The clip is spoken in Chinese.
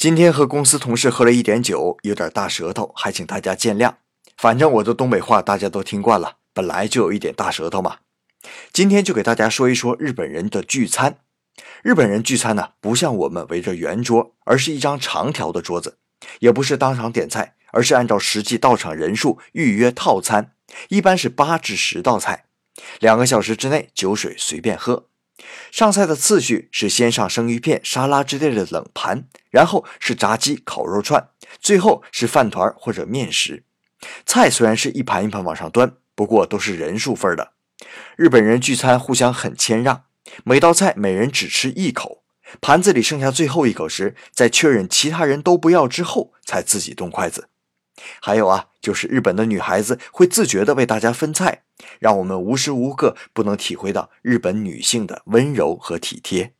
今天和公司同事喝了一点酒，有点大舌头，还请大家见谅。反正我的东北话大家都听惯了，本来就有一点大舌头嘛。今天就给大家说一说日本人的聚餐。日本人聚餐呢，不像我们围着圆桌，而是一张长条的桌子，也不是当场点菜，而是按照实际到场人数预约套餐，一般是八至十道菜，两个小时之内酒水随便喝。上菜的次序是先上生鱼片、沙拉之类的冷盘，然后是炸鸡、烤肉串，最后是饭团或者面食。菜虽然是一盘一盘往上端，不过都是人数份的。日本人聚餐互相很谦让，每道菜每人只吃一口，盘子里剩下最后一口时，在确认其他人都不要之后，才自己动筷子。还有啊，就是日本的女孩子会自觉地为大家分菜。让我们无时无刻不能体会到日本女性的温柔和体贴。